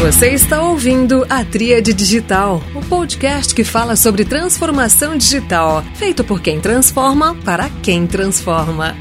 Você está ouvindo a Tríade Digital, o podcast que fala sobre transformação digital, feito por quem transforma para quem transforma.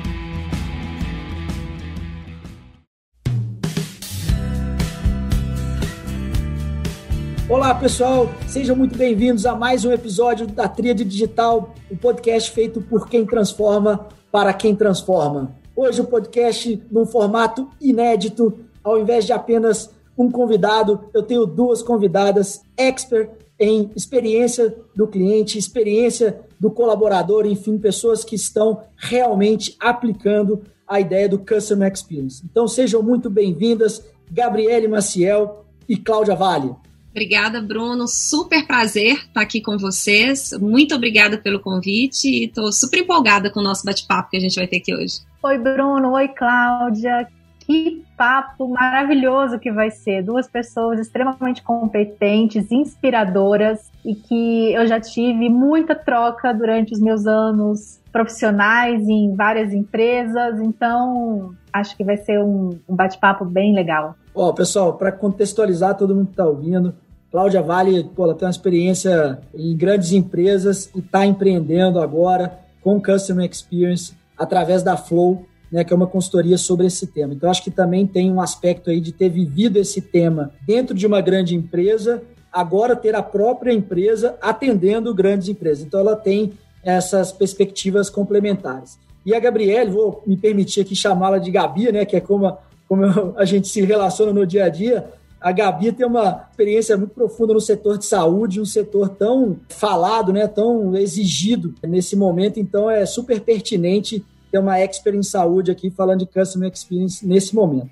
Olá pessoal, sejam muito bem-vindos a mais um episódio da Tríade Digital, o um podcast feito por quem transforma para quem transforma. Hoje o podcast num formato inédito, ao invés de apenas um convidado, eu tenho duas convidadas expert em experiência do cliente, experiência do colaborador, enfim, pessoas que estão realmente aplicando a ideia do Customer Experience. Então sejam muito bem-vindas, Gabriele Maciel e Cláudia Vale. Obrigada, Bruno. Super prazer estar aqui com vocês. Muito obrigada pelo convite e estou super empolgada com o nosso bate-papo que a gente vai ter aqui hoje. Oi, Bruno. Oi, Cláudia que papo maravilhoso que vai ser. Duas pessoas extremamente competentes, inspiradoras e que eu já tive muita troca durante os meus anos profissionais em várias empresas. Então, acho que vai ser um, um bate-papo bem legal. Ó, oh, pessoal, para contextualizar todo mundo que está ouvindo, Cláudia Vale, pô, ela tem uma experiência em grandes empresas e está empreendendo agora com Customer Experience através da Flow, né, que é uma consultoria sobre esse tema. Então, acho que também tem um aspecto aí de ter vivido esse tema dentro de uma grande empresa, agora ter a própria empresa atendendo grandes empresas. Então, ela tem essas perspectivas complementares. E a Gabriele, vou me permitir aqui chamá-la de Gabi, né, que é como, a, como a gente se relaciona no dia a dia. A Gabi tem uma experiência muito profunda no setor de saúde, um setor tão falado, né, tão exigido nesse momento, então é super pertinente ter uma expert em saúde aqui falando de Customer Experience nesse momento.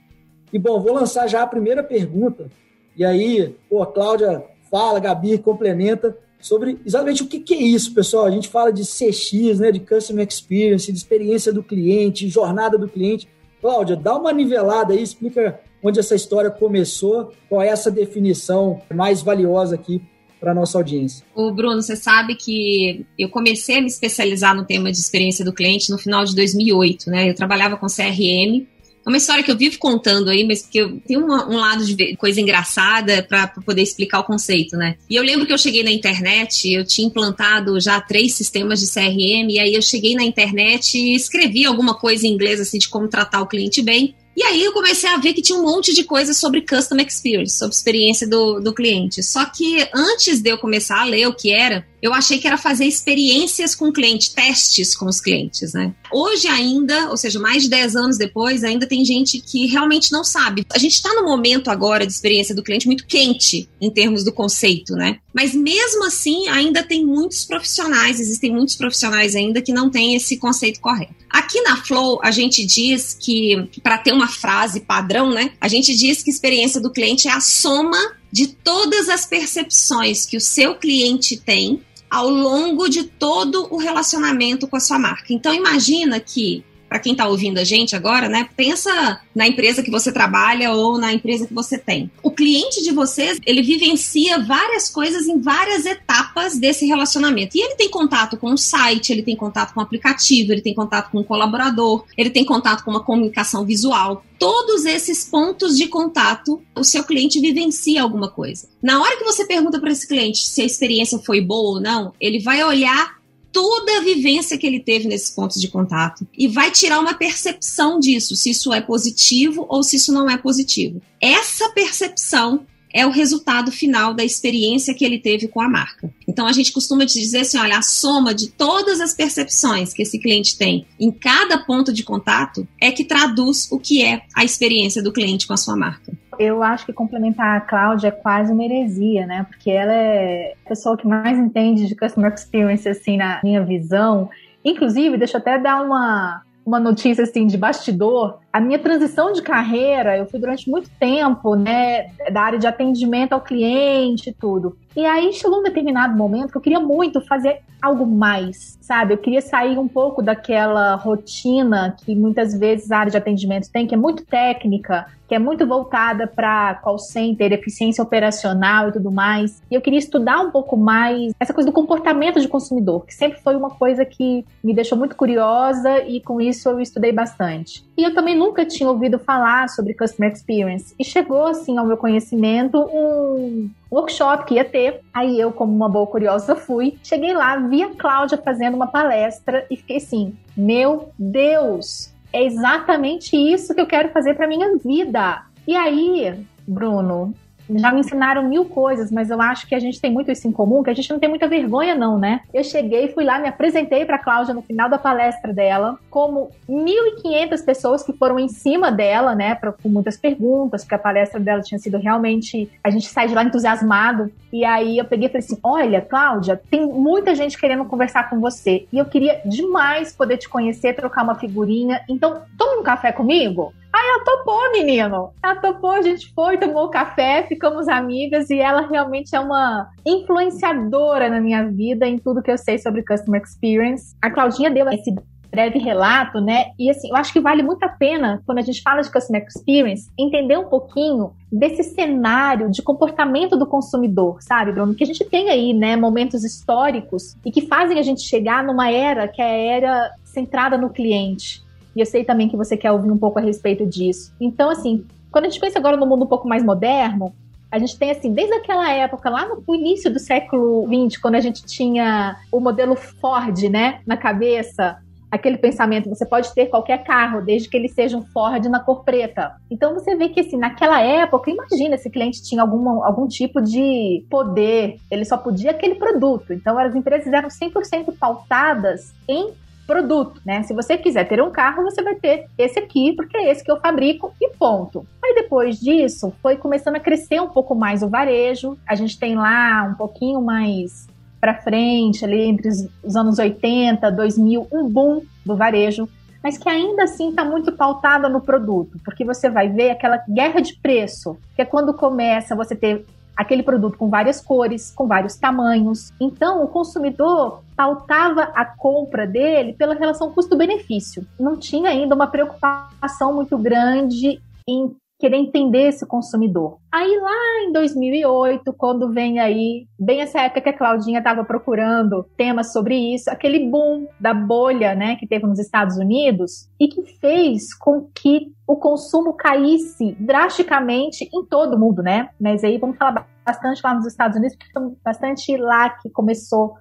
E bom, vou lançar já a primeira pergunta, e aí, pô, Cláudia fala, Gabi complementa sobre exatamente o que, que é isso, pessoal. A gente fala de CX, né, de Customer Experience, de experiência do cliente, jornada do cliente. Cláudia, dá uma nivelada aí, explica onde essa história começou, qual é essa definição mais valiosa aqui para nossa audiência. O Bruno, você sabe que eu comecei a me especializar no tema de experiência do cliente no final de 2008, né? Eu trabalhava com CRM. É uma história que eu vivo contando aí, mas que eu tenho uma, um lado de coisa engraçada para poder explicar o conceito, né? E eu lembro que eu cheguei na internet, eu tinha implantado já três sistemas de CRM, e aí eu cheguei na internet e escrevi alguma coisa em inglês assim de como tratar o cliente bem. E aí eu comecei a ver que tinha um monte de coisas sobre Custom Experience, sobre experiência do, do cliente. Só que antes de eu começar a ler o que era, eu achei que era fazer experiências com o cliente, testes com os clientes, né? Hoje ainda, ou seja, mais de 10 anos depois, ainda tem gente que realmente não sabe. A gente está no momento agora de experiência do cliente muito quente em termos do conceito, né? Mas mesmo assim, ainda tem muitos profissionais, existem muitos profissionais ainda que não têm esse conceito correto. Aqui na Flow, a gente diz que, para ter uma frase padrão, né? A gente diz que experiência do cliente é a soma de todas as percepções que o seu cliente tem ao longo de todo o relacionamento com a sua marca. Então imagina que para quem está ouvindo a gente agora, né? Pensa na empresa que você trabalha ou na empresa que você tem. O cliente de vocês, ele vivencia várias coisas em várias etapas desse relacionamento. E ele tem contato com o site, ele tem contato com o aplicativo, ele tem contato com o colaborador, ele tem contato com uma comunicação visual. Todos esses pontos de contato, o seu cliente vivencia alguma coisa. Na hora que você pergunta para esse cliente se a experiência foi boa ou não, ele vai olhar toda a vivência que ele teve nesses pontos de contato e vai tirar uma percepção disso, se isso é positivo ou se isso não é positivo. Essa percepção é o resultado final da experiência que ele teve com a marca. Então a gente costuma dizer assim, olha, a soma de todas as percepções que esse cliente tem em cada ponto de contato é que traduz o que é a experiência do cliente com a sua marca eu acho que complementar a Cláudia é quase uma heresia, né? Porque ela é a pessoa que mais entende de customer experience, assim, na minha visão. Inclusive, deixa eu até dar uma, uma notícia, assim, de bastidor. A minha transição de carreira, eu fui durante muito tempo, né, da área de atendimento ao cliente e tudo. E aí chegou um determinado momento que eu queria muito fazer algo mais, sabe? Eu queria sair um pouco daquela rotina que muitas vezes a área de atendimento tem, que é muito técnica, que é muito voltada para call center, eficiência operacional e tudo mais. E eu queria estudar um pouco mais essa coisa do comportamento de consumidor, que sempre foi uma coisa que me deixou muito curiosa e com isso eu estudei bastante. E eu também nunca tinha ouvido falar sobre customer experience. E chegou assim ao meu conhecimento um workshop que ia ter. Aí eu, como uma boa curiosa, fui. Cheguei lá, vi a Cláudia fazendo uma palestra e fiquei assim: meu Deus, é exatamente isso que eu quero fazer para minha vida. E aí, Bruno, já me ensinaram mil coisas, mas eu acho que a gente tem muito isso em comum, que a gente não tem muita vergonha, não, né? Eu cheguei, fui lá, me apresentei para Cláudia no final da palestra dela, como 1.500 pessoas que foram em cima dela, né, pra, com muitas perguntas, porque a palestra dela tinha sido realmente. A gente sai de lá entusiasmado. E aí eu peguei e falei assim: Olha, Cláudia, tem muita gente querendo conversar com você. E eu queria demais poder te conhecer, trocar uma figurinha. Então, tome um café comigo? Aí ela topou, menino. Ela topou, a gente foi, tomou café, ficamos amigas e ela realmente é uma influenciadora na minha vida em tudo que eu sei sobre Customer Experience. A Claudinha deu esse breve relato, né? E assim, eu acho que vale muito a pena, quando a gente fala de Customer Experience, entender um pouquinho desse cenário de comportamento do consumidor, sabe, Bruno? Que a gente tem aí, né, momentos históricos e que fazem a gente chegar numa era que é a era centrada no cliente. E eu sei também que você quer ouvir um pouco a respeito disso. Então, assim, quando a gente pensa agora no mundo um pouco mais moderno, a gente tem, assim, desde aquela época, lá no início do século XX, quando a gente tinha o modelo Ford, né, na cabeça, aquele pensamento, você pode ter qualquer carro, desde que ele seja um Ford na cor preta. Então você vê que assim, naquela época, imagina se o cliente tinha algum, algum tipo de poder, ele só podia aquele produto. Então as empresas eram 100% pautadas em produto, né? Se você quiser ter um carro, você vai ter esse aqui, porque é esse que eu fabrico e ponto. Aí depois disso, foi começando a crescer um pouco mais o varejo. A gente tem lá um pouquinho mais para frente, ali entre os anos 80, 2000, um boom do varejo, mas que ainda assim está muito pautada no produto, porque você vai ver aquela guerra de preço, que é quando começa você ter aquele produto com várias cores, com vários tamanhos. Então, o consumidor pautava a compra dele pela relação custo-benefício. Não tinha ainda uma preocupação muito grande em querer entender esse consumidor. Aí lá em 2008, quando vem aí, bem essa época que a Claudinha estava procurando temas sobre isso, aquele boom da bolha, né, que teve nos Estados Unidos e que fez com que o consumo caísse drasticamente em todo mundo, né? Mas aí vamos falar bastante lá nos Estados Unidos, porque foi bastante lá que começou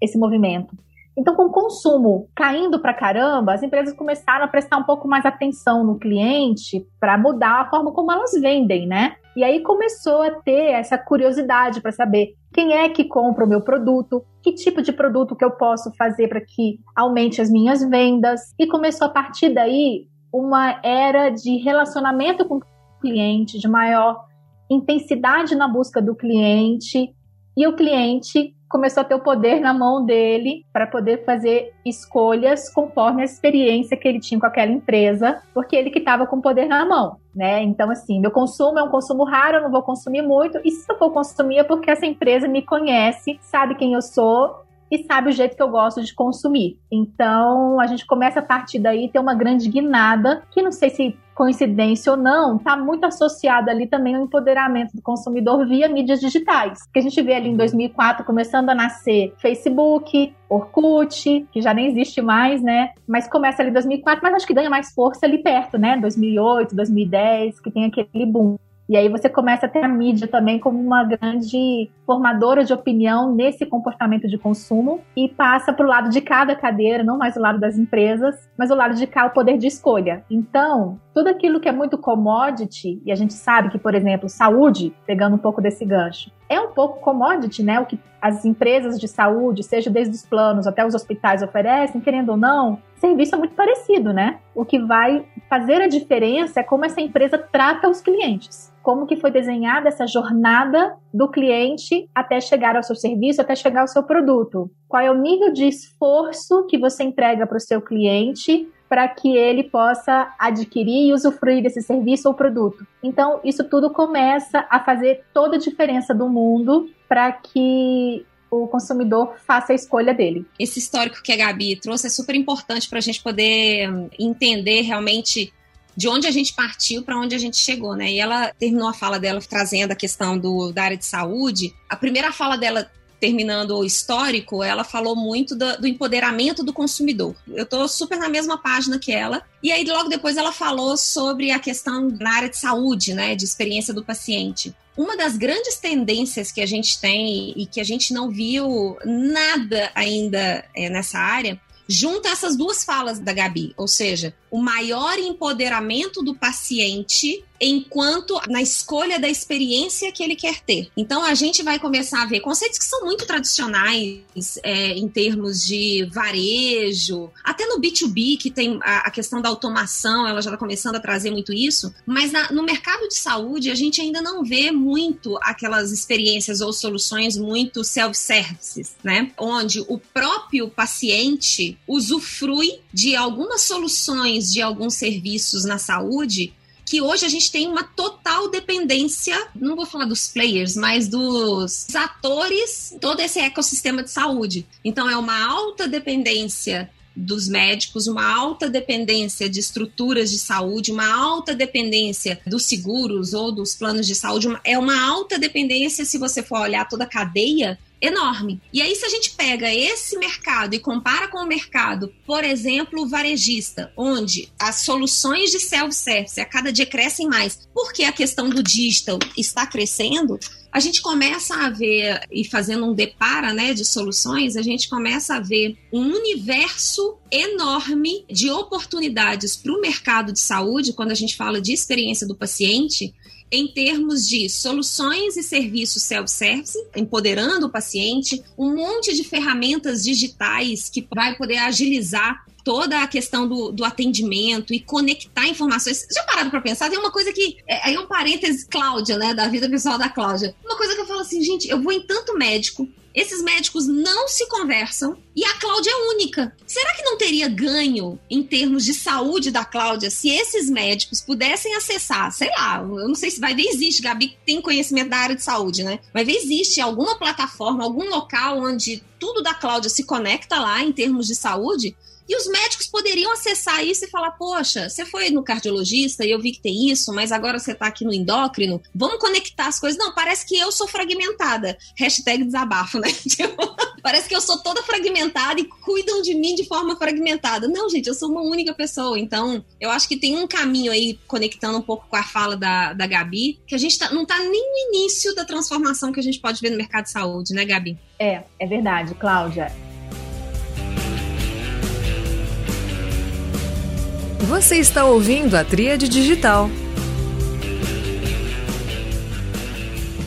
esse movimento. Então, com o consumo caindo para caramba, as empresas começaram a prestar um pouco mais atenção no cliente para mudar a forma como elas vendem, né? E aí começou a ter essa curiosidade para saber quem é que compra o meu produto, que tipo de produto que eu posso fazer para que aumente as minhas vendas. E começou a partir daí uma era de relacionamento com o cliente, de maior intensidade na busca do cliente. E o cliente começou a ter o poder na mão dele para poder fazer escolhas conforme a experiência que ele tinha com aquela empresa, porque ele que estava com o poder na mão, né? Então, assim, meu consumo é um consumo raro, eu não vou consumir muito, e se eu for consumir é porque essa empresa me conhece, sabe quem eu sou e sabe o jeito que eu gosto de consumir. Então, a gente começa a partir daí ter uma grande guinada, que não sei se coincidência ou não, está muito associado ali também ao empoderamento do consumidor via mídias digitais. Que a gente vê ali em 2004 começando a nascer Facebook, Orkut, que já nem existe mais, né? Mas começa ali em 2004, mas acho que ganha mais força ali perto, né? 2008, 2010, que tem aquele boom. E aí você começa a ter a mídia também como uma grande formadora de opinião nesse comportamento de consumo e passa para o lado de cada cadeira, não mais o lado das empresas, mas o lado de cá o poder de escolha. Então, tudo aquilo que é muito commodity, e a gente sabe que, por exemplo, saúde, pegando um pouco desse gancho, é um pouco commodity, né? O que as empresas de saúde, seja desde os planos até os hospitais oferecem, querendo ou não, serviço é muito parecido, né? O que vai fazer a diferença é como essa empresa trata os clientes como que foi desenhada essa jornada do cliente até chegar ao seu serviço, até chegar ao seu produto. Qual é o nível de esforço que você entrega para o seu cliente para que ele possa adquirir e usufruir desse serviço ou produto. Então, isso tudo começa a fazer toda a diferença do mundo para que o consumidor faça a escolha dele. Esse histórico que a Gabi trouxe é super importante para a gente poder hum, entender realmente de onde a gente partiu para onde a gente chegou, né? E ela terminou a fala dela trazendo a questão do, da área de saúde. A primeira fala dela terminando o histórico, ela falou muito do, do empoderamento do consumidor. Eu estou super na mesma página que ela. E aí, logo depois, ela falou sobre a questão na área de saúde, né, de experiência do paciente. Uma das grandes tendências que a gente tem e que a gente não viu nada ainda é, nessa área junta essas duas falas da Gabi, ou seja, o maior empoderamento do paciente enquanto na escolha da experiência que ele quer ter. Então a gente vai começar a ver conceitos que são muito tradicionais é, em termos de varejo, até no B2B, que tem a, a questão da automação, ela já está começando a trazer muito isso, mas na, no mercado de saúde a gente ainda não vê muito aquelas experiências ou soluções muito self-services, né? Onde o próprio paciente usufrui de algumas soluções, de alguns serviços na saúde que hoje a gente tem uma total dependência, não vou falar dos players, mas dos atores, todo esse ecossistema de saúde. Então é uma alta dependência dos médicos, uma alta dependência de estruturas de saúde, uma alta dependência dos seguros ou dos planos de saúde, é uma alta dependência se você for olhar toda a cadeia enorme. E aí, se a gente pega esse mercado e compara com o mercado, por exemplo, varejista, onde as soluções de self-service a cada dia crescem mais, porque a questão do digital está crescendo, a gente começa a ver, e fazendo um depara né, de soluções, a gente começa a ver um universo enorme de oportunidades para o mercado de saúde, quando a gente fala de experiência do paciente, em termos de soluções e serviços self-service, empoderando o paciente, um monte de ferramentas digitais que vai poder agilizar toda a questão do, do atendimento e conectar informações. Já parado para pensar? Tem uma coisa que. É, aí é um parêntese, Cláudia, né? Da vida pessoal da Cláudia. Uma coisa que eu falo assim, gente, eu vou em tanto médico, esses médicos não se conversam e a Cláudia é única. Será que não teria ganho em termos de saúde da Cláudia se esses médicos pudessem acessar, sei lá, eu não sei se vai ver existe, Gabi tem conhecimento da área de saúde, né? Vai ver existe alguma plataforma, algum local onde tudo da Cláudia se conecta lá em termos de saúde e os médicos poderiam acessar isso e falar: Poxa, você foi no cardiologista e eu vi que tem isso, mas agora você está aqui no endócrino. Vamos conectar as coisas. Não, parece que eu sou fragmentada. Hashtag desabafo, né? Tipo, parece que eu sou toda fragmentada e cuidam de mim de forma fragmentada. Não, gente, eu sou uma única pessoa. Então, eu acho que tem um caminho aí, conectando um pouco com a fala da, da Gabi, que a gente tá, não está nem no início da transformação que a gente pode ver no mercado de saúde, né, Gabi? É, é verdade, Cláudia. Você está ouvindo a Tríade Digital.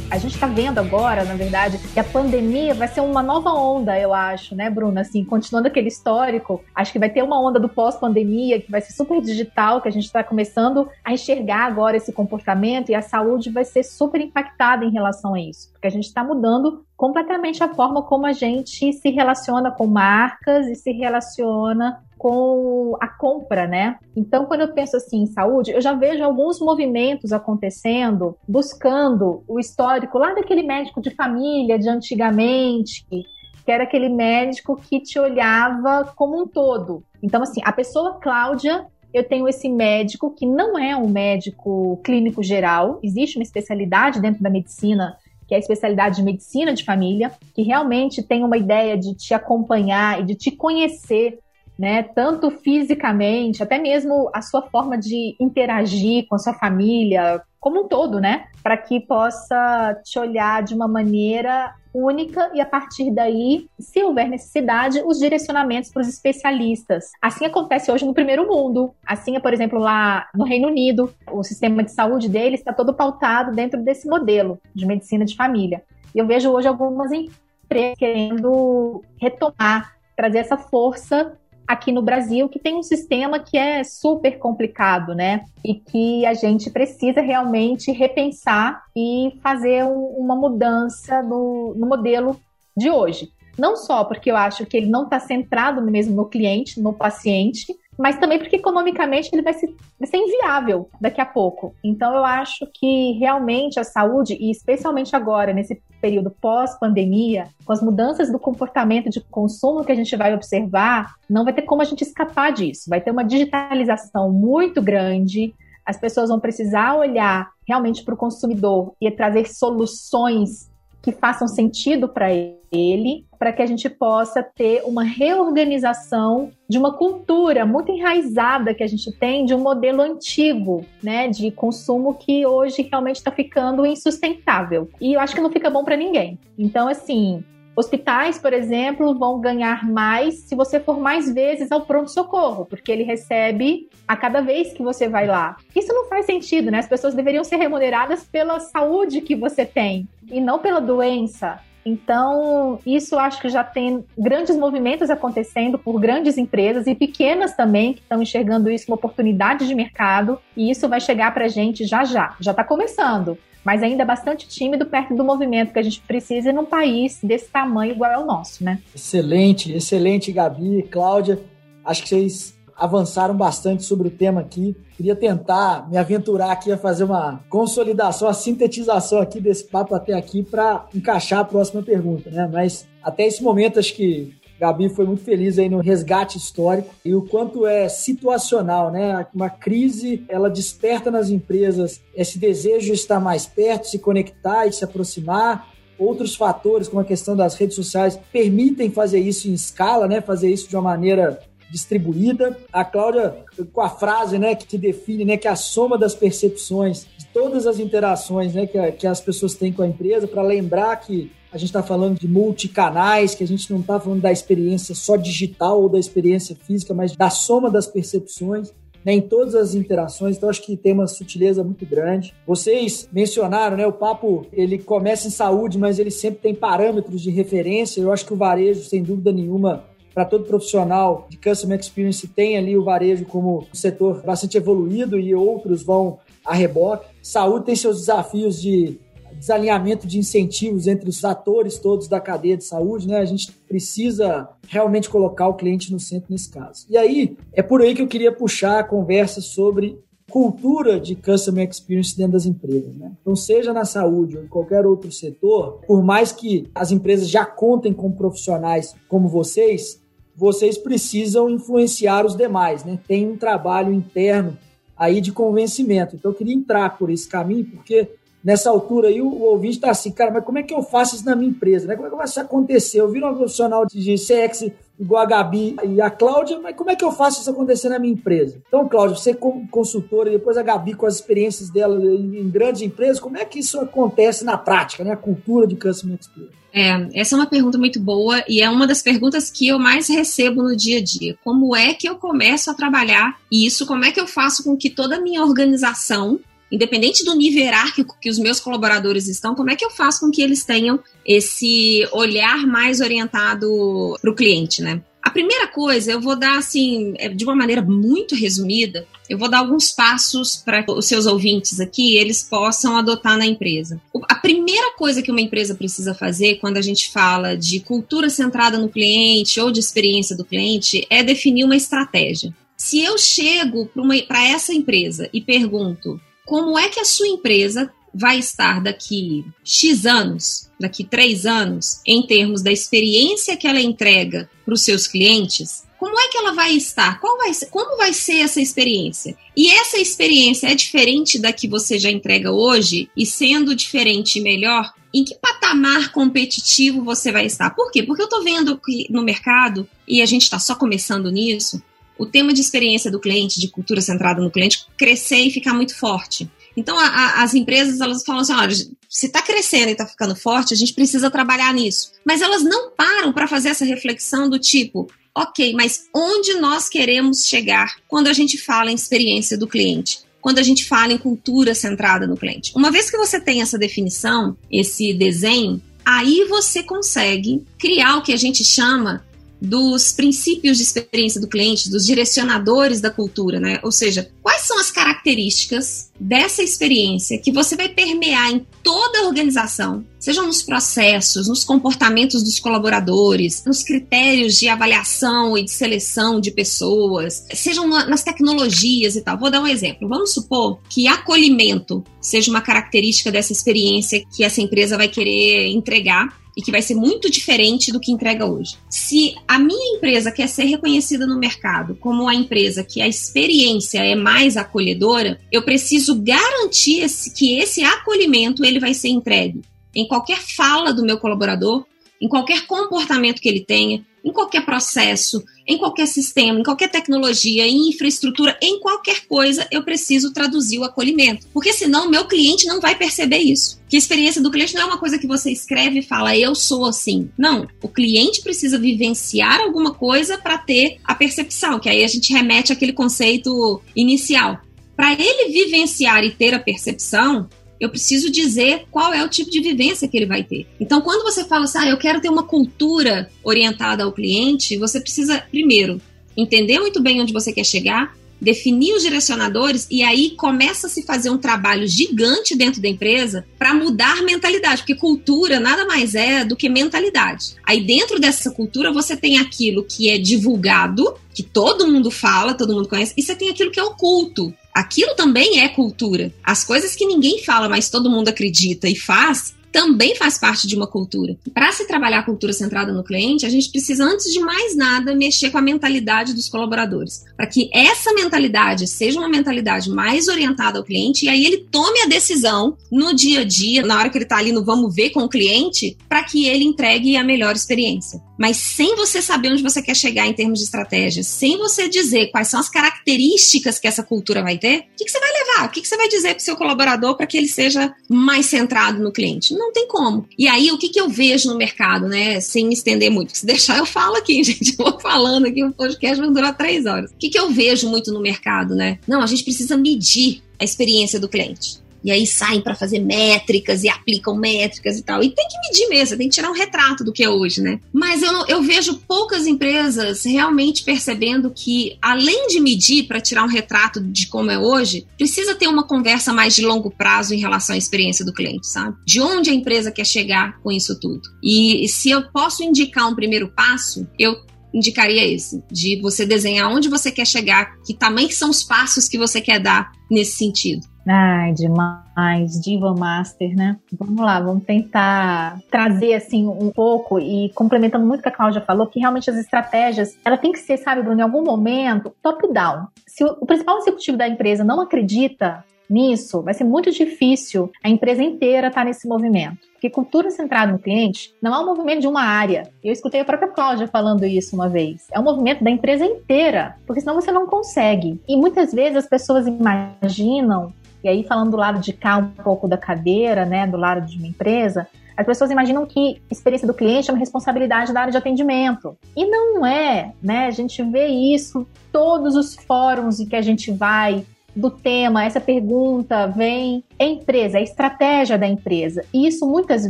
A gente está vendo agora, na verdade, que a pandemia vai ser uma nova onda, eu acho, né, Bruna? Assim, continuando aquele histórico, acho que vai ter uma onda do pós-pandemia que vai ser super digital, que a gente está começando a enxergar agora esse comportamento e a saúde vai ser super impactada em relação a isso, porque a gente está mudando completamente a forma como a gente se relaciona com marcas e se relaciona com a compra, né? Então, quando eu penso assim em saúde, eu já vejo alguns movimentos acontecendo, buscando o histórico lá daquele médico de família de antigamente, que era aquele médico que te olhava como um todo. Então, assim, a pessoa Cláudia eu tenho esse médico que não é um médico clínico geral, existe uma especialidade dentro da medicina, que é a especialidade de medicina de família, que realmente tem uma ideia de te acompanhar e de te conhecer né? Tanto fisicamente, até mesmo a sua forma de interagir com a sua família, como um todo, né? Para que possa te olhar de uma maneira única e a partir daí, se houver necessidade, os direcionamentos para os especialistas. Assim acontece hoje no primeiro mundo. Assim é, por exemplo, lá no Reino Unido, o sistema de saúde deles está todo pautado dentro desse modelo de medicina de família. E eu vejo hoje algumas empresas querendo retomar, trazer essa força aqui no Brasil, que tem um sistema que é super complicado, né? E que a gente precisa realmente repensar e fazer um, uma mudança no, no modelo de hoje. Não só porque eu acho que ele não está centrado mesmo no cliente, no paciente, mas também porque economicamente ele vai ser, vai ser inviável daqui a pouco. Então eu acho que realmente a saúde, e especialmente agora, nesse período pós-pandemia, com as mudanças do comportamento de consumo que a gente vai observar, não vai ter como a gente escapar disso. Vai ter uma digitalização muito grande, as pessoas vão precisar olhar realmente para o consumidor e trazer soluções que façam sentido para ele, para que a gente possa ter uma reorganização de uma cultura muito enraizada que a gente tem de um modelo antigo, né, de consumo que hoje realmente está ficando insustentável. E eu acho que não fica bom para ninguém. Então, assim, Hospitais, por exemplo, vão ganhar mais se você for mais vezes ao pronto-socorro, porque ele recebe a cada vez que você vai lá. Isso não faz sentido, né? As pessoas deveriam ser remuneradas pela saúde que você tem e não pela doença. Então, isso acho que já tem grandes movimentos acontecendo por grandes empresas e pequenas também, que estão enxergando isso uma oportunidade de mercado, e isso vai chegar para a gente já já. Já está começando mas ainda é bastante tímido perto do movimento que a gente precisa num país desse tamanho igual ao nosso, né? Excelente, excelente, Gabi, Cláudia. Acho que vocês avançaram bastante sobre o tema aqui. Queria tentar me aventurar aqui a fazer uma consolidação, a sintetização aqui desse papo até aqui para encaixar a próxima pergunta, né? Mas até esse momento acho que Gabi foi muito feliz aí no resgate histórico e o quanto é situacional, né? Uma crise, ela desperta nas empresas esse desejo de estar mais perto, se conectar e se aproximar. Outros fatores, como a questão das redes sociais, permitem fazer isso em escala, né? Fazer isso de uma maneira distribuída. A Cláudia, com a frase né, que te define, né, que é a soma das percepções de todas as interações né, que, que as pessoas têm com a empresa, para lembrar que a gente está falando de multicanais, que a gente não está falando da experiência só digital ou da experiência física, mas da soma das percepções. Né, em todas as interações, então acho que tem uma sutileza muito grande. Vocês mencionaram, né, o papo ele começa em saúde, mas ele sempre tem parâmetros de referência. Eu acho que o varejo, sem dúvida nenhuma, para todo profissional de Customer Experience, tem ali o varejo como um setor bastante evoluído e outros vão a reboque. Saúde tem seus desafios de desalinhamento de incentivos entre os atores todos da cadeia de saúde, né? A gente precisa realmente colocar o cliente no centro nesse caso. E aí, é por aí que eu queria puxar a conversa sobre cultura de customer experience dentro das empresas. Né? Então, seja na saúde ou em qualquer outro setor, por mais que as empresas já contem com profissionais como vocês, vocês precisam influenciar os demais. Né? Tem um trabalho interno aí de convencimento. Então, eu queria entrar por esse caminho, porque nessa altura aí o, o ouvinte está assim, cara, mas como é que eu faço isso na minha empresa? Né? Como é que vai acontecer? Eu vi uma profissional de CX igual a Gabi e a Cláudia, mas como é que eu faço isso acontecer na minha empresa? Então, Cláudia, você como consultora e depois a Gabi com as experiências dela em, em grandes empresas, como é que isso acontece na prática, né? A cultura de Customer Experience. É, essa é uma pergunta muito boa e é uma das perguntas que eu mais recebo no dia a dia. Como é que eu começo a trabalhar isso? Como é que eu faço com que toda a minha organização independente do nível hierárquico que os meus colaboradores estão, como é que eu faço com que eles tenham esse olhar mais orientado para o cliente, né? A primeira coisa, eu vou dar assim, é, de uma maneira muito resumida, eu vou dar alguns passos para os seus ouvintes aqui, eles possam adotar na empresa. A primeira coisa que uma empresa precisa fazer quando a gente fala de cultura centrada no cliente ou de experiência do cliente é definir uma estratégia. Se eu chego para essa empresa e pergunto como é que a sua empresa vai estar daqui X anos, daqui três anos, em termos da experiência que ela entrega para os seus clientes, como é que ela vai estar? Vai ser, como vai ser essa experiência? E essa experiência é diferente da que você já entrega hoje? E sendo diferente e melhor, em que patamar competitivo você vai estar? Por quê? Porque eu estou vendo que no mercado, e a gente está só começando nisso, o tema de experiência do cliente, de cultura centrada no cliente, crescer e ficar muito forte. Então, a, a, as empresas, elas falam assim, olha, se está crescendo e está ficando forte, a gente precisa trabalhar nisso. Mas elas não param para fazer essa reflexão do tipo, ok, mas onde nós queremos chegar quando a gente fala em experiência do cliente? Quando a gente fala em cultura centrada no cliente? Uma vez que você tem essa definição, esse desenho, aí você consegue criar o que a gente chama dos princípios de experiência do cliente, dos direcionadores da cultura, né? Ou seja, quais são as características dessa experiência que você vai permear em toda a organização, seja nos processos, nos comportamentos dos colaboradores, nos critérios de avaliação e de seleção de pessoas, sejam nas tecnologias e tal. Vou dar um exemplo. Vamos supor que acolhimento seja uma característica dessa experiência que essa empresa vai querer entregar e que vai ser muito diferente do que entrega hoje. Se a minha empresa quer ser reconhecida no mercado como a empresa que a experiência é mais acolhedora, eu preciso garantir esse, que esse acolhimento ele vai ser entregue em qualquer fala do meu colaborador, em qualquer comportamento que ele tenha, em qualquer processo, em qualquer sistema, em qualquer tecnologia, em infraestrutura, em qualquer coisa, eu preciso traduzir o acolhimento. Porque senão meu cliente não vai perceber isso. Que a experiência do cliente não é uma coisa que você escreve e fala, eu sou assim. Não. O cliente precisa vivenciar alguma coisa para ter a percepção, que aí a gente remete àquele conceito inicial. Para ele vivenciar e ter a percepção, eu preciso dizer qual é o tipo de vivência que ele vai ter. Então, quando você fala assim, ah, eu quero ter uma cultura orientada ao cliente, você precisa, primeiro, entender muito bem onde você quer chegar, definir os direcionadores e aí começa a se fazer um trabalho gigante dentro da empresa para mudar mentalidade, porque cultura nada mais é do que mentalidade. Aí dentro dessa cultura você tem aquilo que é divulgado, que todo mundo fala, todo mundo conhece, e você tem aquilo que é oculto, aquilo também é cultura. As coisas que ninguém fala, mas todo mundo acredita e faz, também faz parte de uma cultura. Para se trabalhar a cultura centrada no cliente, a gente precisa, antes de mais nada, mexer com a mentalidade dos colaboradores. Para que essa mentalidade seja uma mentalidade mais orientada ao cliente e aí ele tome a decisão no dia a dia, na hora que ele está ali no vamos ver com o cliente, para que ele entregue a melhor experiência. Mas sem você saber onde você quer chegar em termos de estratégia, sem você dizer quais são as características que essa cultura vai ter, o que, que você vai levar? O que, que você vai dizer para o seu colaborador para que ele seja mais centrado no cliente? Não tem como. E aí, o que, que eu vejo no mercado, né? Sem me estender muito. Se deixar, eu falo aqui, gente. Eu vou falando aqui, o podcast vai durar três horas. O que, que eu vejo muito no mercado, né? Não, a gente precisa medir a experiência do cliente e aí saem para fazer métricas e aplicam métricas e tal. E tem que medir mesmo, tem que tirar um retrato do que é hoje, né? Mas eu, eu vejo poucas empresas realmente percebendo que, além de medir para tirar um retrato de como é hoje, precisa ter uma conversa mais de longo prazo em relação à experiência do cliente, sabe? De onde a empresa quer chegar com isso tudo. E se eu posso indicar um primeiro passo, eu indicaria esse, de você desenhar onde você quer chegar, que tamanho são os passos que você quer dar nesse sentido. Ai, demais, Diva Master, né? Vamos lá, vamos tentar trazer assim um pouco e complementando muito o que a Cláudia falou, que realmente as estratégias, ela tem que ser, sabe, Bruno, em algum momento, top-down. Se o, o principal executivo da empresa não acredita nisso, vai ser muito difícil a empresa inteira estar tá nesse movimento. Porque cultura centrada no cliente não é um movimento de uma área. Eu escutei a própria Cláudia falando isso uma vez. É um movimento da empresa inteira, porque senão você não consegue. E muitas vezes as pessoas imaginam e aí, falando do lado de cá um pouco da cadeira, né, do lado de uma empresa, as pessoas imaginam que experiência do cliente é uma responsabilidade da área de atendimento. E não é, né? A gente vê isso todos os fóruns em que a gente vai, do tema, essa pergunta vem é empresa, é estratégia da empresa. E isso muitas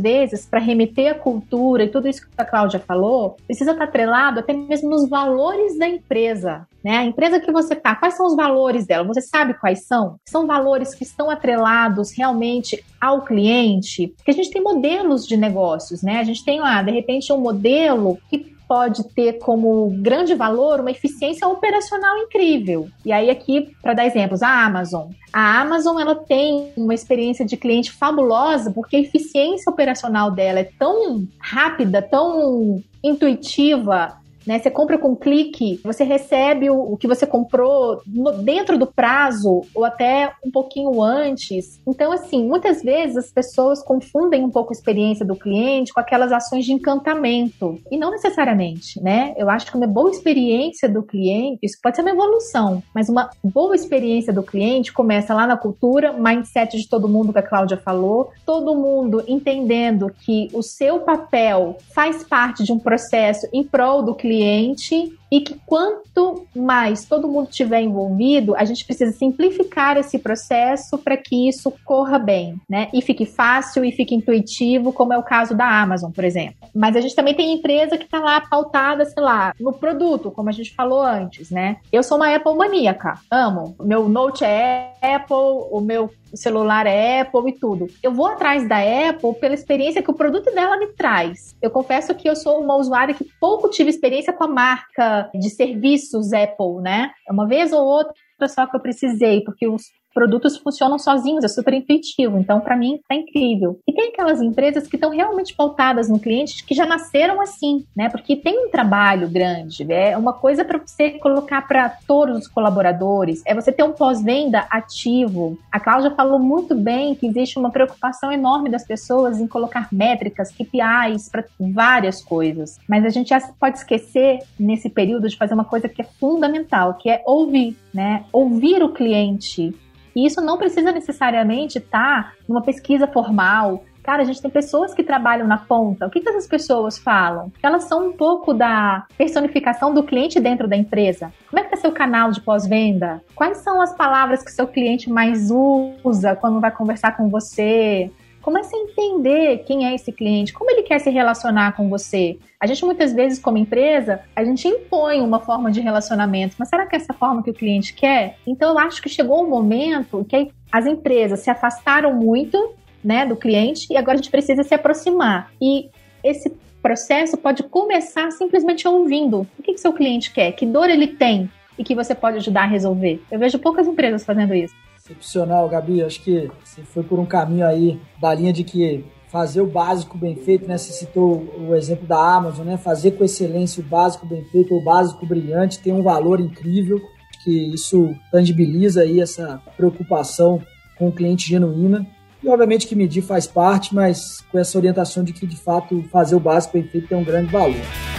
vezes, para remeter a cultura e tudo isso que a Cláudia falou, precisa estar atrelado até mesmo nos valores da empresa. Né? A empresa que você está, quais são os valores dela? Você sabe quais são? São valores que estão atrelados realmente ao cliente? Porque a gente tem modelos de negócios, né? A gente tem lá, de repente, um modelo que pode ter como grande valor uma eficiência operacional incrível. E aí aqui, para dar exemplos, a Amazon. A Amazon ela tem uma experiência de cliente fabulosa porque a eficiência operacional dela é tão rápida, tão intuitiva, né? Você compra com clique, você recebe o, o que você comprou no, dentro do prazo ou até um pouquinho antes. Então, assim, muitas vezes as pessoas confundem um pouco a experiência do cliente com aquelas ações de encantamento. E não necessariamente, né? Eu acho que uma boa experiência do cliente, isso pode ser uma evolução, mas uma boa experiência do cliente começa lá na cultura, mindset de todo mundo que a Cláudia falou, todo mundo entendendo que o seu papel faz parte de um processo em prol do cliente cliente e que quanto mais todo mundo estiver envolvido, a gente precisa simplificar esse processo para que isso corra bem, né? E fique fácil e fique intuitivo, como é o caso da Amazon, por exemplo. Mas a gente também tem empresa que está lá pautada, sei lá, no produto, como a gente falou antes, né? Eu sou uma Apple maníaca, amo. Meu Note é Apple, o meu celular é Apple e tudo. Eu vou atrás da Apple pela experiência que o produto dela me traz. Eu confesso que eu sou uma usuária que pouco tive experiência com a marca de serviços Apple, né? Uma vez ou outra só que eu precisei, porque os produtos funcionam sozinhos, é super intuitivo. Então, para mim, tá incrível. E tem aquelas empresas que estão realmente pautadas no cliente que já nasceram assim, né? Porque tem um trabalho grande, é uma coisa para você colocar para todos os colaboradores, é você ter um pós-venda ativo. A Cláudia falou muito bem que existe uma preocupação enorme das pessoas em colocar métricas, KPIs para várias coisas. Mas a gente já pode esquecer nesse período de fazer uma coisa que é fundamental, que é ouvir, né? Ouvir o cliente e isso não precisa necessariamente estar tá numa pesquisa formal. Cara, a gente tem pessoas que trabalham na ponta. O que, que essas pessoas falam? Elas são um pouco da personificação do cliente dentro da empresa. Como é que é seu canal de pós-venda? Quais são as palavras que seu cliente mais usa quando vai conversar com você? Comece a entender quem é esse cliente, como ele quer se relacionar com você. A gente muitas vezes, como empresa, a gente impõe uma forma de relacionamento, mas será que é essa forma que o cliente quer? Então eu acho que chegou um momento que as empresas se afastaram muito né, do cliente e agora a gente precisa se aproximar. E esse processo pode começar simplesmente ouvindo o que, que seu cliente quer, que dor ele tem e que você pode ajudar a resolver. Eu vejo poucas empresas fazendo isso. Excepcional, Gabi. Acho que você foi por um caminho aí da linha de que fazer o básico bem feito, né? Você citou o exemplo da Amazon, né? Fazer com excelência o básico bem feito, o básico brilhante, tem um valor incrível, que isso tangibiliza aí essa preocupação com o cliente genuína. E obviamente que medir faz parte, mas com essa orientação de que de fato fazer o básico bem feito tem um grande valor.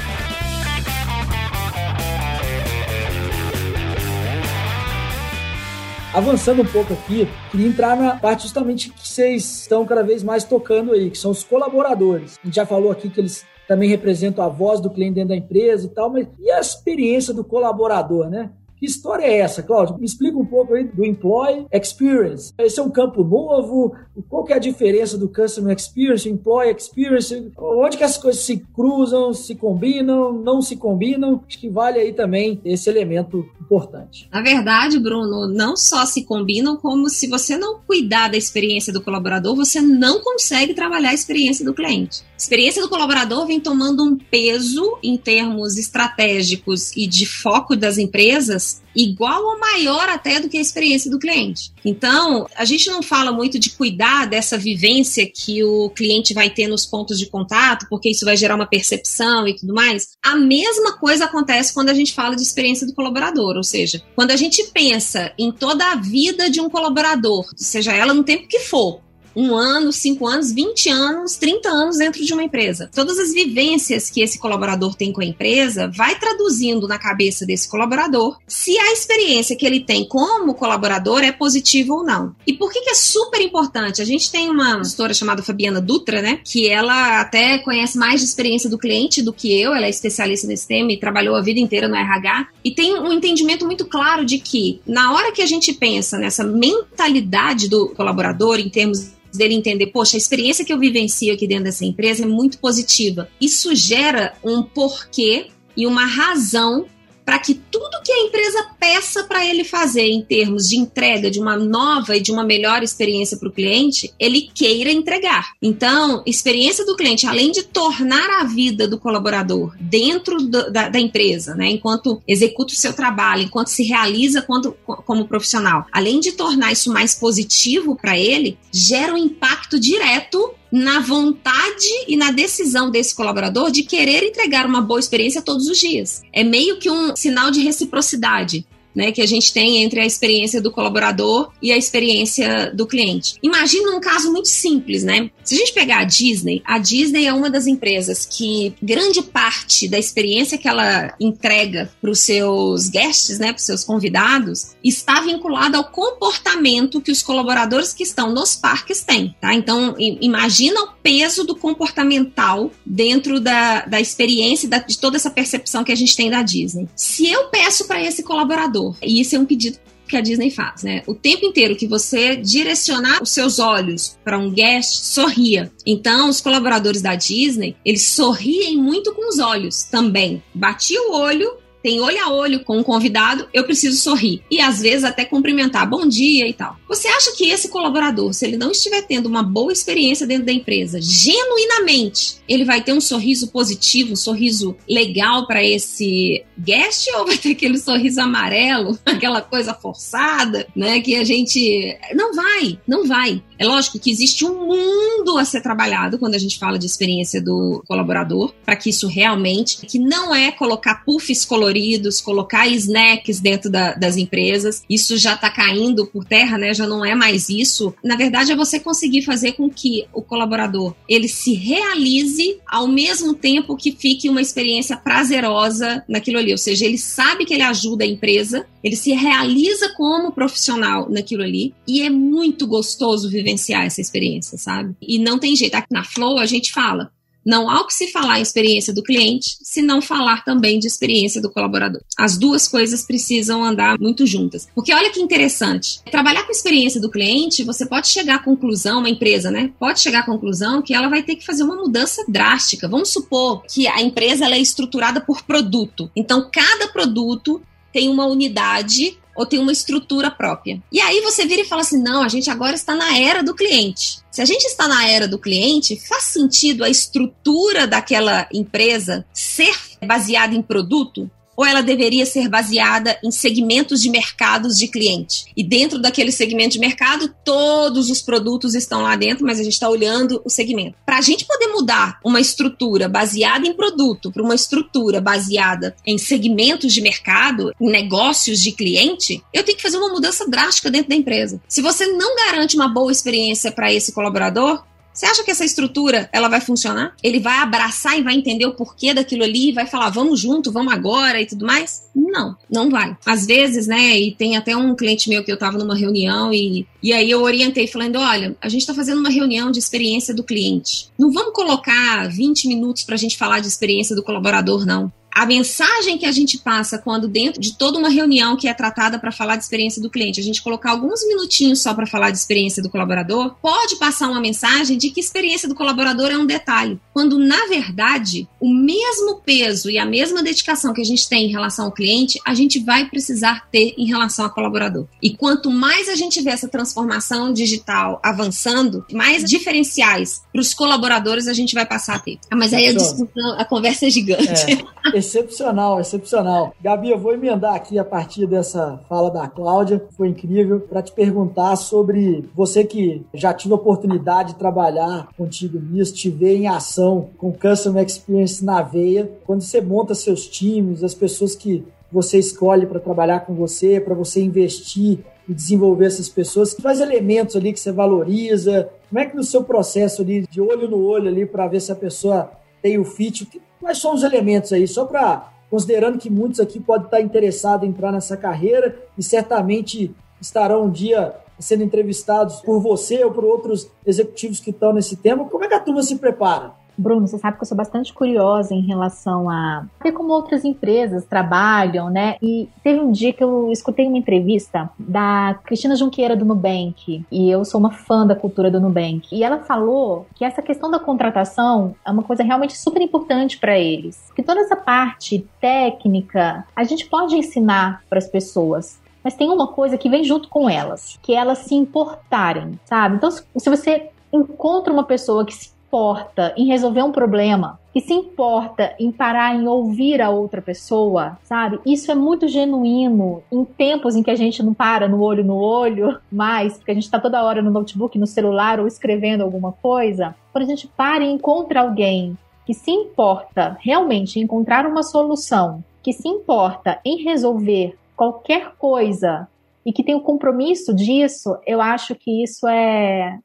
Avançando um pouco aqui, queria entrar na parte justamente que vocês estão cada vez mais tocando aí, que são os colaboradores. A gente já falou aqui que eles também representam a voz do cliente dentro da empresa e tal, mas e a experiência do colaborador, né? Que história é essa, Cláudio? Me explica um pouco aí do Employee Experience. Esse é um campo novo? Qual que é a diferença do Customer Experience, Employee Experience? Onde que as coisas se cruzam, se combinam, não se combinam? Acho que vale aí também esse elemento importante. Na verdade, Bruno, não só se combinam, como se você não cuidar da experiência do colaborador, você não consegue trabalhar a experiência do cliente. A experiência do colaborador vem tomando um peso em termos estratégicos e de foco das empresas igual ou maior até do que a experiência do cliente. Então, a gente não fala muito de cuidar dessa vivência que o cliente vai ter nos pontos de contato, porque isso vai gerar uma percepção e tudo mais. A mesma coisa acontece quando a gente fala de experiência do colaborador, ou seja, quando a gente pensa em toda a vida de um colaborador, seja ela no tempo que for, um ano, cinco anos, 20 anos, 30 anos dentro de uma empresa. Todas as vivências que esse colaborador tem com a empresa vai traduzindo na cabeça desse colaborador se a experiência que ele tem como colaborador é positiva ou não. E por que, que é super importante? A gente tem uma gestora chamada Fabiana Dutra, né? Que ela até conhece mais de experiência do cliente do que eu, ela é especialista nesse tema e trabalhou a vida inteira no RH. E tem um entendimento muito claro de que, na hora que a gente pensa nessa mentalidade do colaborador em termos dele entender, poxa, a experiência que eu vivencio aqui dentro dessa empresa é muito positiva. Isso gera um porquê e uma razão para que tudo que a empresa peça para ele fazer em termos de entrega de uma nova e de uma melhor experiência para o cliente, ele queira entregar. Então, experiência do cliente, além de tornar a vida do colaborador dentro do, da, da, empresa, né, enquanto executa o seu trabalho, enquanto se realiza quanto, como profissional, além de tornar isso mais positivo para ele, gera um impacto direto na vontade e na decisão desse colaborador de querer entregar uma boa experiência todos os dias. É meio que um sinal de reciprocidade. Né, que a gente tem entre a experiência do colaborador e a experiência do cliente. Imagina um caso muito simples, né? Se a gente pegar a Disney, a Disney é uma das empresas que grande parte da experiência que ela entrega para os seus guests, né, para os seus convidados, está vinculada ao comportamento que os colaboradores que estão nos parques têm, tá? Então, imagina o peso do comportamental dentro da, da experiência, da, de toda essa percepção que a gente tem da Disney. Se eu peço para esse colaborador, e isso é um pedido que a Disney faz, né? O tempo inteiro que você direcionar os seus olhos para um guest, sorria. Então, os colaboradores da Disney, eles sorriem muito com os olhos também. Bati o olho, tem olho a olho com o convidado, eu preciso sorrir. E às vezes até cumprimentar, bom dia e tal. Você acha que esse colaborador, se ele não estiver tendo uma boa experiência dentro da empresa, genuinamente, ele vai ter um sorriso positivo, um sorriso legal para esse guest ou vai ter aquele sorriso amarelo, aquela coisa forçada, né? Que a gente. Não vai, não vai. É lógico que existe um mundo a ser trabalhado quando a gente fala de experiência do colaborador, para que isso realmente, que não é colocar puffs coloridos, colocar snacks dentro da, das empresas, isso já está caindo por terra, né? Já não é mais isso. Na verdade, é você conseguir fazer com que o colaborador ele se realize ao mesmo tempo que fique uma experiência prazerosa naquilo ali, ou seja, ele sabe que ele ajuda a empresa, ele se realiza como profissional naquilo ali e é muito gostoso vivenciar essa experiência, sabe? E não tem jeito. Aqui na Flow a gente fala. Não há o que se falar em experiência do cliente se não falar também de experiência do colaborador. As duas coisas precisam andar muito juntas. Porque olha que interessante. Trabalhar com experiência do cliente, você pode chegar à conclusão, uma empresa, né? Pode chegar à conclusão que ela vai ter que fazer uma mudança drástica. Vamos supor que a empresa ela é estruturada por produto. Então, cada produto tem uma unidade ou tem uma estrutura própria. E aí você vira e fala assim: não, a gente agora está na era do cliente. Se a gente está na era do cliente, faz sentido a estrutura daquela empresa ser baseada em produto? Ou ela deveria ser baseada em segmentos de mercados de cliente? E dentro daquele segmento de mercado, todos os produtos estão lá dentro, mas a gente está olhando o segmento. Para a gente poder mudar uma estrutura baseada em produto para uma estrutura baseada em segmentos de mercado, em negócios de cliente, eu tenho que fazer uma mudança drástica dentro da empresa. Se você não garante uma boa experiência para esse colaborador, você acha que essa estrutura ela vai funcionar? Ele vai abraçar e vai entender o porquê daquilo ali vai falar, vamos junto, vamos agora e tudo mais? Não, não vai. Às vezes, né, e tem até um cliente meu que eu tava numa reunião e, e aí eu orientei falando, olha, a gente tá fazendo uma reunião de experiência do cliente. Não vamos colocar 20 minutos pra gente falar de experiência do colaborador, não a mensagem que a gente passa quando dentro de toda uma reunião que é tratada para falar de experiência do cliente, a gente colocar alguns minutinhos só para falar de experiência do colaborador, pode passar uma mensagem de que experiência do colaborador é um detalhe, quando na verdade o mesmo peso e a mesma dedicação que a gente tem em relação ao cliente, a gente vai precisar ter em relação ao colaborador. E quanto mais a gente vê essa transformação digital avançando, mais diferenciais para os colaboradores a gente vai passar a ter. Ah, mas aí a discussão, a conversa é gigante. É. Excepcional, excepcional. Gabi, eu vou emendar aqui a partir dessa fala da Cláudia, foi incrível, para te perguntar sobre você que já tive a oportunidade de trabalhar contigo nisso, te ver em ação com Customer Experience na veia, quando você monta seus times, as pessoas que você escolhe para trabalhar com você, para você investir e desenvolver essas pessoas, quais elementos ali que você valoriza, como é que no seu processo ali, de olho no olho ali, para ver se a pessoa tem o fit, Quais são os elementos aí? Só para, considerando que muitos aqui podem estar interessados em entrar nessa carreira e certamente estarão um dia sendo entrevistados por você ou por outros executivos que estão nesse tema, como é que a turma se prepara? Bruno, você sabe que eu sou bastante curiosa em relação a ver como outras empresas trabalham, né? E teve um dia que eu escutei uma entrevista da Cristina Junqueira do Nubank, e eu sou uma fã da cultura do Nubank. E ela falou que essa questão da contratação é uma coisa realmente super importante para eles. Que toda essa parte técnica a gente pode ensinar para as pessoas, mas tem uma coisa que vem junto com elas, que é elas se importarem, sabe? Então, se você encontra uma pessoa que se importa em resolver um problema, que se importa em parar em ouvir a outra pessoa, sabe? Isso é muito genuíno em tempos em que a gente não para no olho no olho mais, porque a gente está toda hora no notebook, no celular ou escrevendo alguma coisa. Quando a gente para e encontra alguém que se importa realmente em encontrar uma solução, que se importa em resolver qualquer coisa e que tem o compromisso disso, eu acho que isso é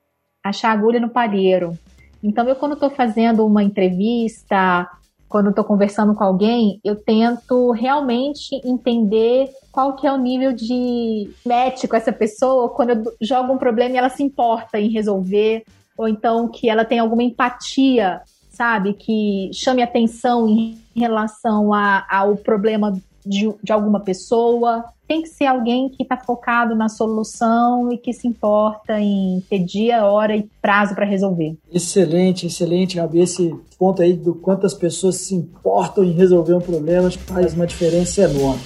achar agulha no palheiro. Então, eu quando estou fazendo uma entrevista, quando estou conversando com alguém, eu tento realmente entender qual que é o nível de match com essa pessoa quando eu jogo um problema e ela se importa em resolver, ou então que ela tem alguma empatia, sabe? Que chame atenção em relação a, ao problema de, de alguma pessoa. Tem que ser alguém que está focado na solução e que se importa em ter dia, hora e prazo para resolver. Excelente, excelente, Gabi. Esse ponto aí do quantas pessoas se importam em resolver um problema faz uma diferença enorme.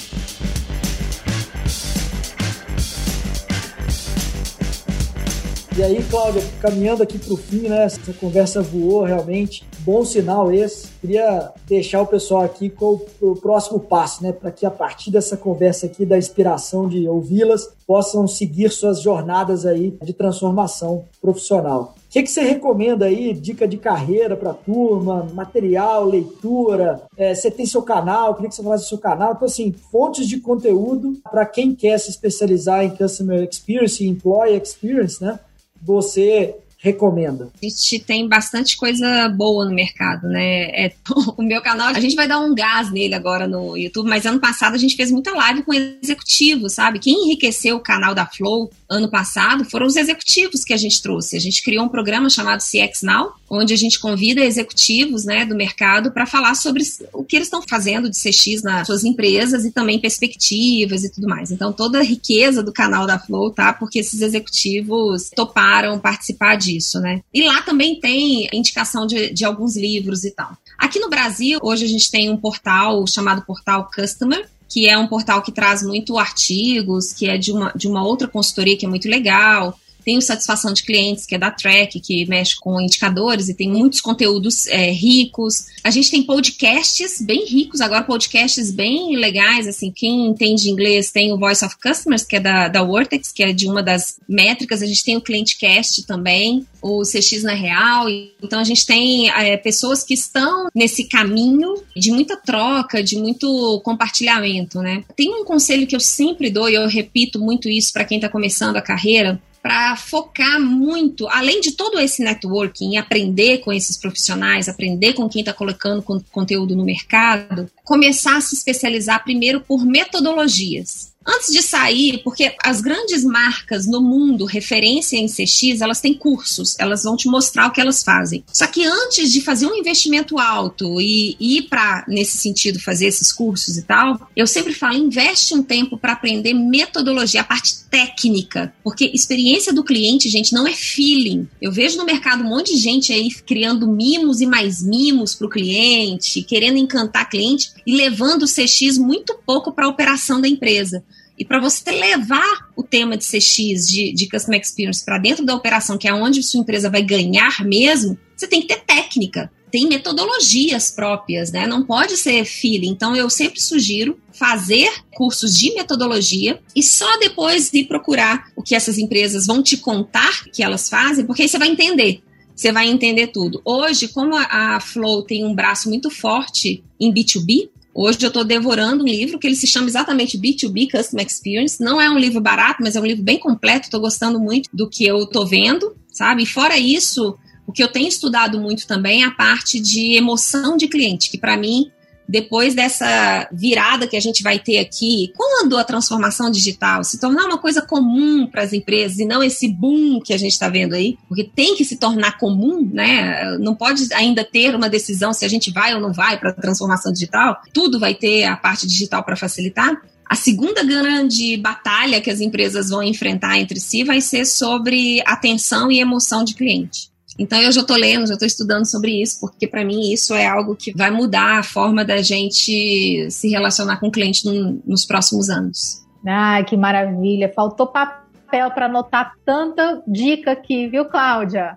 E aí, Cláudia, caminhando aqui para o fim, né? Essa conversa voou realmente. Bom sinal esse. Queria deixar o pessoal aqui com o próximo passo, né? Para que a partir dessa conversa aqui, da inspiração de ouvi-las, possam seguir suas jornadas aí de transformação profissional. O que, que você recomenda aí? Dica de carreira para a turma, material, leitura. É, você tem seu canal, queria que você falasse do seu canal. Então, assim, fontes de conteúdo para quem quer se especializar em Customer Experience Employee Experience, né? Você recomenda? A gente tem bastante coisa boa no mercado, né? É, o meu canal, a gente vai dar um gás nele agora no YouTube, mas ano passado a gente fez muita live com executivos, sabe? Quem enriqueceu o canal da Flow ano passado foram os executivos que a gente trouxe. A gente criou um programa chamado CX Now, onde a gente convida executivos né, do mercado para falar sobre o que eles estão fazendo de CX nas suas empresas e também perspectivas e tudo mais. Então, toda a riqueza do canal da Flow tá porque esses executivos toparam participar disso, né? E lá também tem indicação de, de alguns livros e tal. Aqui no Brasil, hoje a gente tem um portal chamado Portal Customer, que é um portal que traz muito artigos, que é de uma, de uma outra consultoria que é muito legal. Tem o Satisfação de Clientes, que é da Track, que mexe com indicadores e tem muitos conteúdos é, ricos. A gente tem podcasts bem ricos, agora podcasts bem legais, assim, quem entende inglês tem o Voice of Customers, que é da, da Vortex, que é de uma das métricas. A gente tem o ClientCast também, o CX na Real. Então a gente tem é, pessoas que estão nesse caminho de muita troca, de muito compartilhamento, né? Tem um conselho que eu sempre dou, e eu repito muito isso para quem está começando a carreira, para focar muito, além de todo esse networking, aprender com esses profissionais, aprender com quem está colocando conteúdo no mercado, começar a se especializar primeiro por metodologias. Antes de sair, porque as grandes marcas no mundo, referência em CX, elas têm cursos, elas vão te mostrar o que elas fazem. Só que antes de fazer um investimento alto e ir para, nesse sentido, fazer esses cursos e tal, eu sempre falo, investe um tempo para aprender metodologia, a parte técnica, porque experiência do cliente, gente, não é feeling. Eu vejo no mercado um monte de gente aí criando mimos e mais mimos para o cliente, querendo encantar cliente e levando o CX muito pouco para a operação da empresa. E para você levar o tema de CX, de, de Customer Experience, para dentro da operação, que é onde sua empresa vai ganhar mesmo, você tem que ter técnica, tem metodologias próprias, né? Não pode ser feeling. Então, eu sempre sugiro fazer cursos de metodologia e só depois ir procurar o que essas empresas vão te contar que elas fazem, porque aí você vai entender. Você vai entender tudo. Hoje, como a Flow tem um braço muito forte em B2B, Hoje eu estou devorando um livro que ele se chama exatamente B2B Customer Experience. Não é um livro barato, mas é um livro bem completo. Estou gostando muito do que eu estou vendo, sabe? E fora isso, o que eu tenho estudado muito também é a parte de emoção de cliente, que para mim depois dessa virada que a gente vai ter aqui, quando a transformação digital se tornar uma coisa comum para as empresas e não esse boom que a gente está vendo aí, porque tem que se tornar comum, né? Não pode ainda ter uma decisão se a gente vai ou não vai para a transformação digital. Tudo vai ter a parte digital para facilitar. A segunda grande batalha que as empresas vão enfrentar entre si vai ser sobre atenção e emoção de cliente. Então eu já estou lendo, já estou estudando sobre isso, porque para mim isso é algo que vai mudar a forma da gente se relacionar com o cliente no, nos próximos anos. Ah, que maravilha! Faltou papel para anotar tanta dica aqui, viu, Cláudia?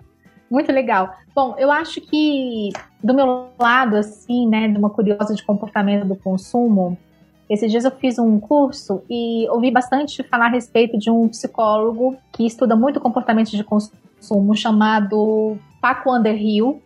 Muito legal. Bom, eu acho que do meu lado, assim, né, de uma curiosa de comportamento do consumo, esses dias eu fiz um curso e ouvi bastante falar a respeito de um psicólogo que estuda muito comportamento de consumo consumo chamado Paco Underhill,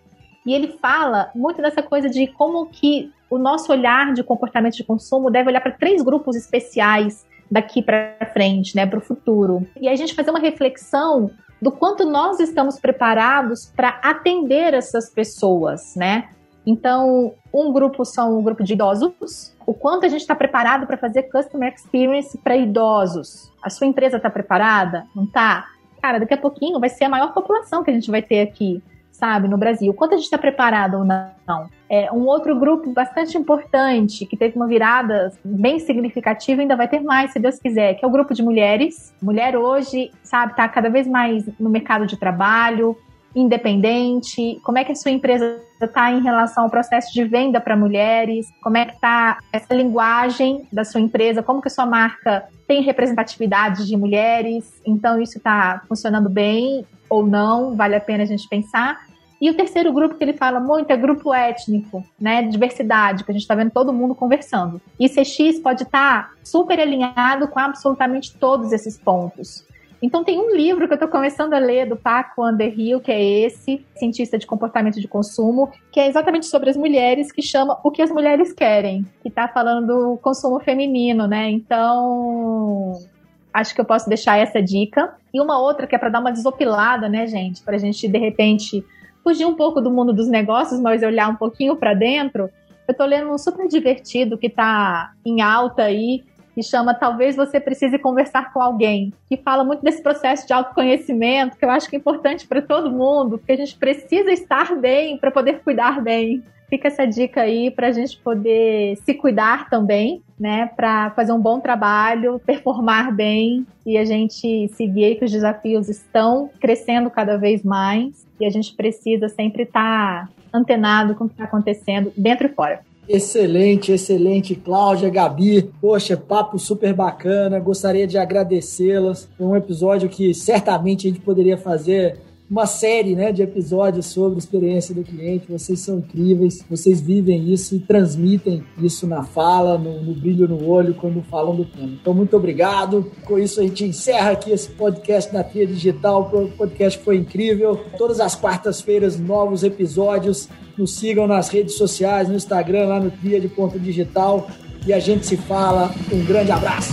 e ele fala muito dessa coisa de como que o nosso olhar de comportamento de consumo deve olhar para três grupos especiais daqui para frente, né, para o futuro. E a gente fazer uma reflexão do quanto nós estamos preparados para atender essas pessoas, né? Então, um grupo são um grupo de idosos. O quanto a gente está preparado para fazer customer experience para idosos? A sua empresa está preparada? Não está? Cara, daqui a pouquinho vai ser a maior população que a gente vai ter aqui sabe, no Brasil. Quanto a gente está preparado ou não? É, um outro grupo bastante importante, que teve uma virada bem significativa, ainda vai ter mais, se Deus quiser, que é o grupo de mulheres. Mulher hoje, sabe, está cada vez mais no mercado de trabalho, independente? Como é que a sua empresa está em relação ao processo de venda para mulheres? Como é que está essa linguagem da sua empresa? Como que a sua marca tem representatividade de mulheres? Então isso está funcionando bem ou não? Vale a pena a gente pensar. E o terceiro grupo que ele fala muito é grupo étnico, né? Diversidade, que a gente está vendo todo mundo conversando. E CX pode estar tá super alinhado com absolutamente todos esses pontos. Então tem um livro que eu estou começando a ler do Paco Underhill, que é esse, cientista de comportamento de consumo, que é exatamente sobre as mulheres, que chama O que as mulheres querem, que está falando do consumo feminino, né? Então, acho que eu posso deixar essa dica. E uma outra que é para dar uma desopilada, né, gente? Para a gente, de repente, fugir um pouco do mundo dos negócios, mas olhar um pouquinho para dentro. Eu estou lendo um super divertido que está em alta aí, que chama Talvez Você Precise Conversar com Alguém, que fala muito desse processo de autoconhecimento, que eu acho que é importante para todo mundo, porque a gente precisa estar bem para poder cuidar bem. Fica essa dica aí para a gente poder se cuidar também, né? Para fazer um bom trabalho, performar bem e a gente seguir aí que os desafios estão crescendo cada vez mais e a gente precisa sempre estar tá antenado com o que está acontecendo dentro e fora. Excelente, excelente, Cláudia, Gabi. Poxa, papo super bacana. Gostaria de agradecê-las. Foi um episódio que certamente a gente poderia fazer uma série né, de episódios sobre experiência do cliente. Vocês são incríveis, vocês vivem isso e transmitem isso na fala, no, no brilho no olho, quando falam do tema. Então, muito obrigado. Com isso, a gente encerra aqui esse podcast da Tria Digital. O podcast foi incrível. Todas as quartas-feiras, novos episódios. Nos sigam nas redes sociais, no Instagram, lá no Tria de Ponto Digital. E a gente se fala. Um grande abraço.